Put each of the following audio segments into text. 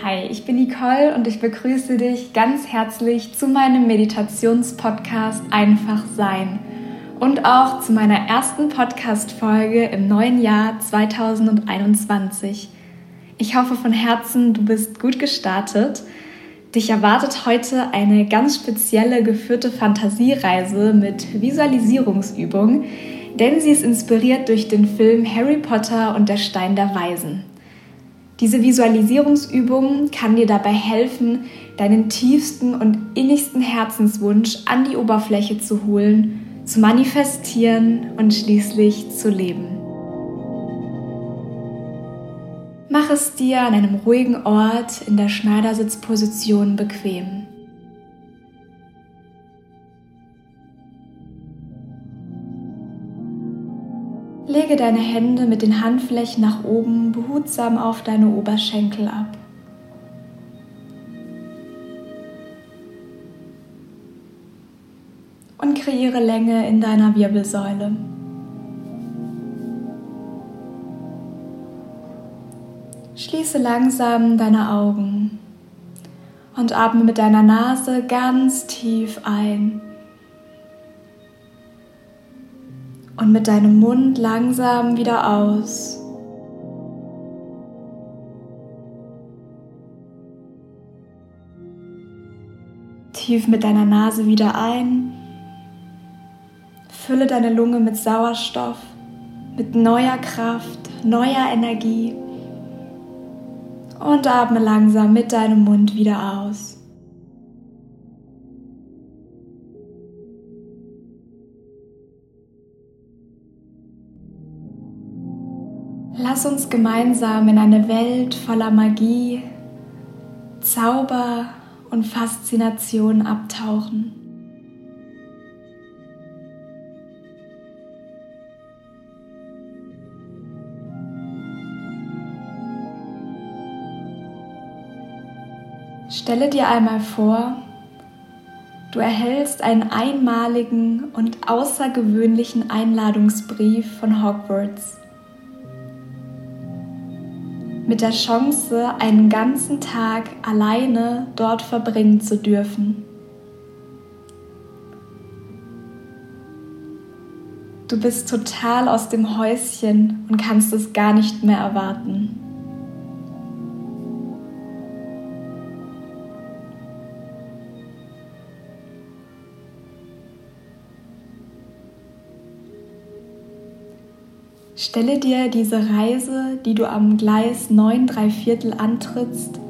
Hi, ich bin Nicole und ich begrüße dich ganz herzlich zu meinem Meditationspodcast Einfach Sein und auch zu meiner ersten Podcast-Folge im neuen Jahr 2021. Ich hoffe von Herzen, du bist gut gestartet. Dich erwartet heute eine ganz spezielle geführte Fantasiereise mit Visualisierungsübung, denn sie ist inspiriert durch den Film Harry Potter und der Stein der Weisen. Diese Visualisierungsübung kann dir dabei helfen, deinen tiefsten und innigsten Herzenswunsch an die Oberfläche zu holen, zu manifestieren und schließlich zu leben. Mach es dir an einem ruhigen Ort in der Schneidersitzposition bequem. Lege deine Hände mit den Handflächen nach oben behutsam auf deine Oberschenkel ab. Und kreiere Länge in deiner Wirbelsäule. Schließe langsam deine Augen und atme mit deiner Nase ganz tief ein. Und mit deinem Mund langsam wieder aus. Tief mit deiner Nase wieder ein. Fülle deine Lunge mit Sauerstoff, mit neuer Kraft, neuer Energie und atme langsam mit deinem Mund wieder aus. Lass uns gemeinsam in eine Welt voller Magie, Zauber und Faszination abtauchen. Stelle dir einmal vor, du erhältst einen einmaligen und außergewöhnlichen Einladungsbrief von Hogwarts mit der Chance, einen ganzen Tag alleine dort verbringen zu dürfen. Du bist total aus dem Häuschen und kannst es gar nicht mehr erwarten. Stelle dir diese Reise, die du am Gleis 9 3 Viertel antrittst,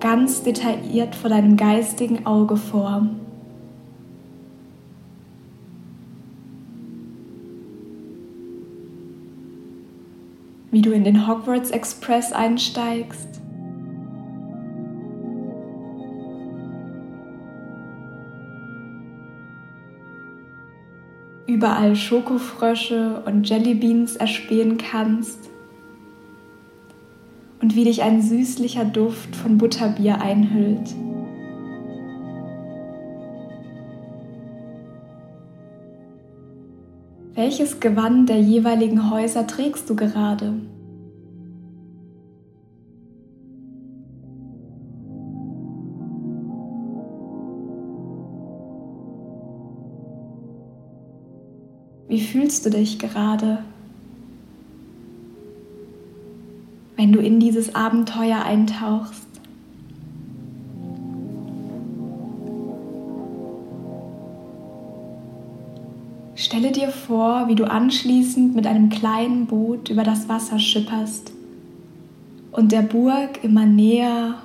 ganz detailliert vor deinem geistigen Auge vor. Wie du in den Hogwarts Express einsteigst, überall Schokofrösche und Jellybeans erspähen kannst und wie dich ein süßlicher Duft von Butterbier einhüllt. Welches Gewand der jeweiligen Häuser trägst du gerade? Wie fühlst du dich gerade, wenn du in dieses Abenteuer eintauchst? Stelle dir vor, wie du anschließend mit einem kleinen Boot über das Wasser schipperst und der Burg immer näher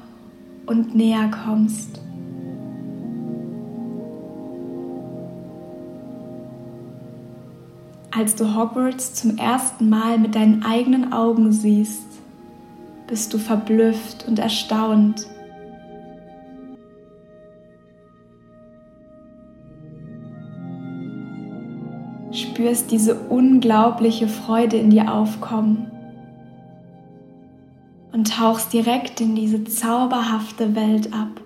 und näher kommst. Als du Hogwarts zum ersten Mal mit deinen eigenen Augen siehst, bist du verblüfft und erstaunt. Spürst diese unglaubliche Freude in dir aufkommen und tauchst direkt in diese zauberhafte Welt ab.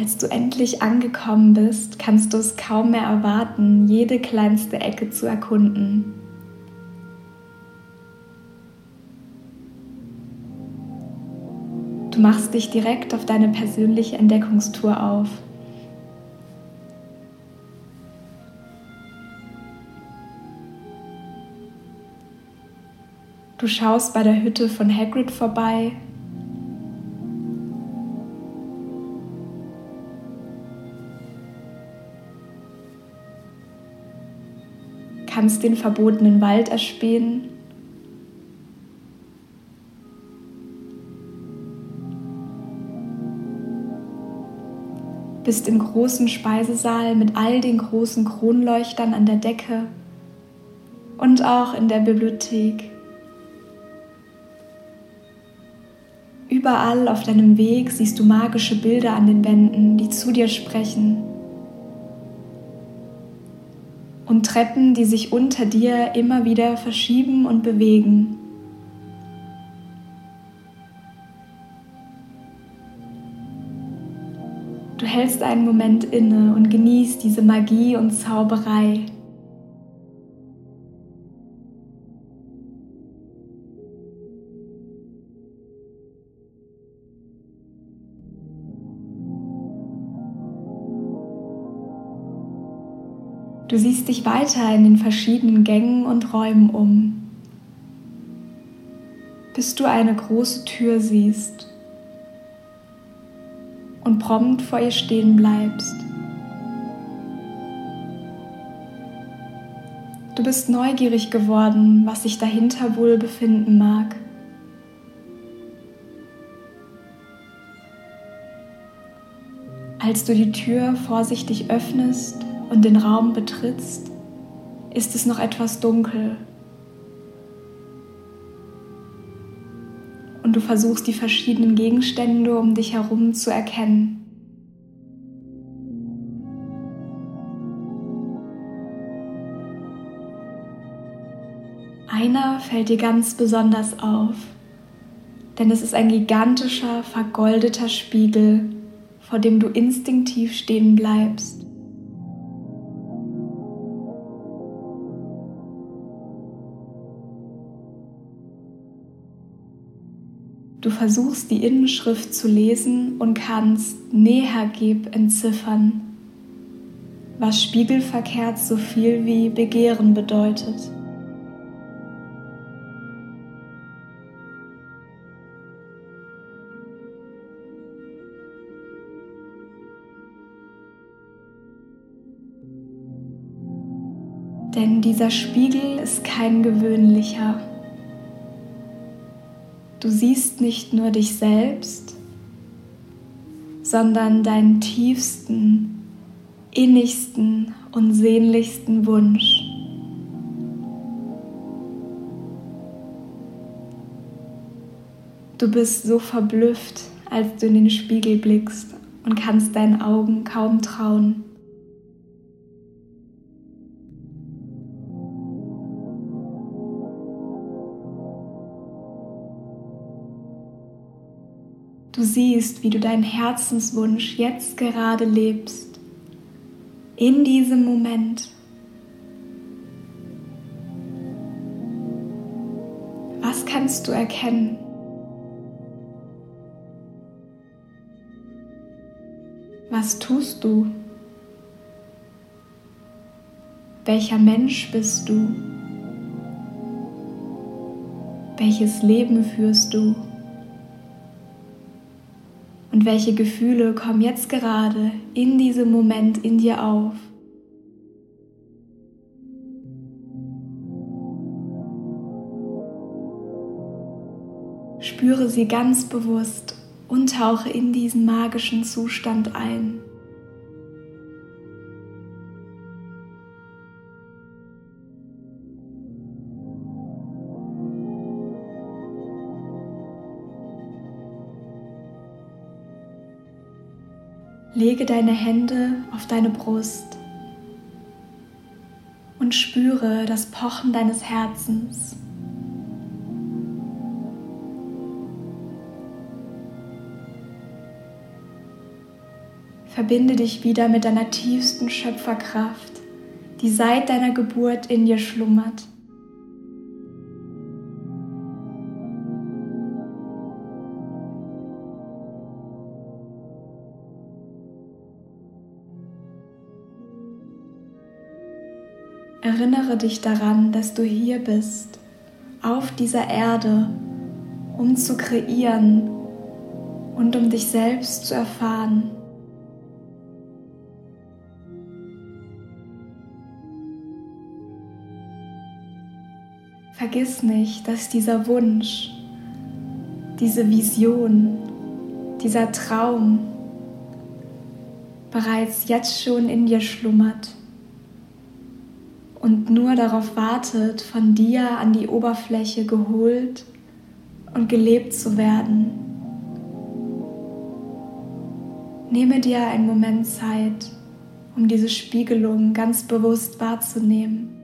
Als du endlich angekommen bist, kannst du es kaum mehr erwarten, jede kleinste Ecke zu erkunden. Du machst dich direkt auf deine persönliche Entdeckungstour auf. Du schaust bei der Hütte von Hagrid vorbei kannst den verbotenen Wald erspähen. Bist im großen Speisesaal mit all den großen Kronleuchtern an der Decke und auch in der Bibliothek. Überall auf deinem Weg siehst du magische Bilder an den Wänden, die zu dir sprechen und Treppen, die sich unter dir immer wieder verschieben und bewegen. Du hältst einen Moment inne und genießt diese Magie und Zauberei. Siehst dich weiter in den verschiedenen Gängen und Räumen um, bis du eine große Tür siehst und prompt vor ihr stehen bleibst. Du bist neugierig geworden, was sich dahinter wohl befinden mag. Als du die Tür vorsichtig öffnest, und den Raum betrittst, ist es noch etwas dunkel. Und du versuchst die verschiedenen Gegenstände um dich herum zu erkennen. Einer fällt dir ganz besonders auf, denn es ist ein gigantischer, vergoldeter Spiegel, vor dem du instinktiv stehen bleibst. Du versuchst die Innenschrift zu lesen und kannst Nehergeb entziffern, was spiegelverkehrt so viel wie Begehren bedeutet. Denn dieser Spiegel ist kein gewöhnlicher. Du siehst nicht nur dich selbst, sondern deinen tiefsten, innigsten und sehnlichsten Wunsch. Du bist so verblüfft, als du in den Spiegel blickst und kannst deinen Augen kaum trauen. Du siehst, wie du deinen Herzenswunsch jetzt gerade lebst, in diesem Moment. Was kannst du erkennen? Was tust du? Welcher Mensch bist du? Welches Leben führst du? Und welche Gefühle kommen jetzt gerade in diesem Moment in dir auf? Spüre sie ganz bewusst und tauche in diesen magischen Zustand ein. Lege deine Hände auf deine Brust und spüre das Pochen deines Herzens. Verbinde dich wieder mit deiner tiefsten Schöpferkraft, die seit deiner Geburt in dir schlummert. Erinnere dich daran, dass du hier bist, auf dieser Erde, um zu kreieren und um dich selbst zu erfahren. Vergiss nicht, dass dieser Wunsch, diese Vision, dieser Traum bereits jetzt schon in dir schlummert und nur darauf wartet, von dir an die Oberfläche geholt und gelebt zu werden. Nehme dir einen Moment Zeit, um diese Spiegelung ganz bewusst wahrzunehmen.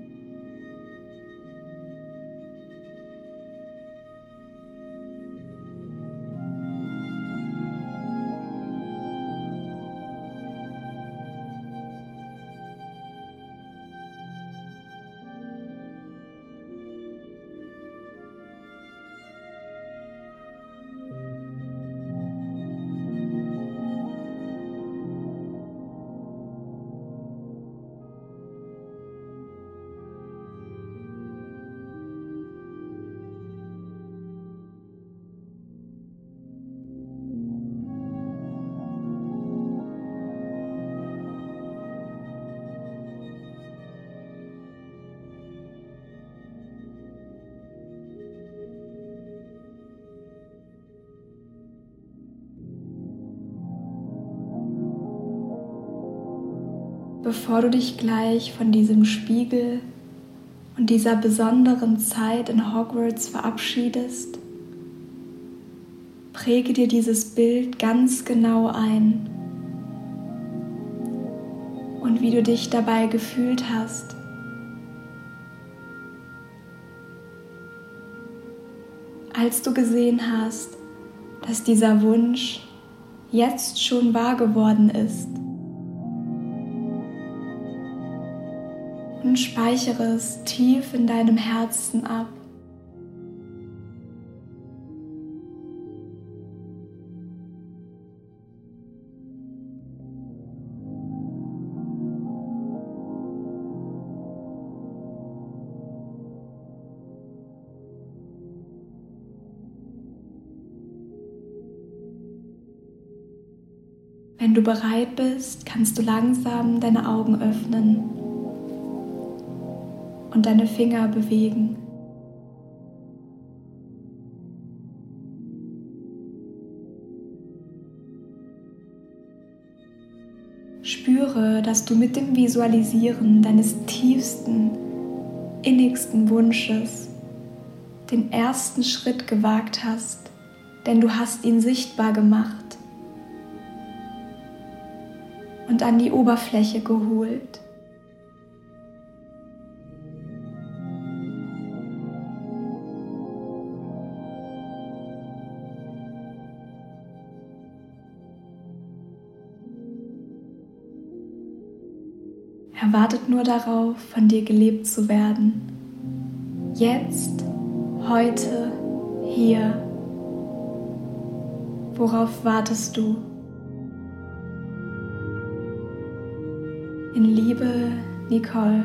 Bevor du dich gleich von diesem Spiegel und dieser besonderen Zeit in Hogwarts verabschiedest, präge dir dieses Bild ganz genau ein und wie du dich dabei gefühlt hast. Als du gesehen hast, dass dieser Wunsch jetzt schon wahr geworden ist. Und speichere es tief in deinem Herzen ab. Wenn du bereit bist, kannst du langsam deine Augen öffnen und deine Finger bewegen. Spüre, dass du mit dem Visualisieren deines tiefsten, innigsten Wunsches den ersten Schritt gewagt hast, denn du hast ihn sichtbar gemacht und an die Oberfläche geholt. Er wartet nur darauf, von dir gelebt zu werden. Jetzt, heute, hier. Worauf wartest du? In Liebe, Nicole.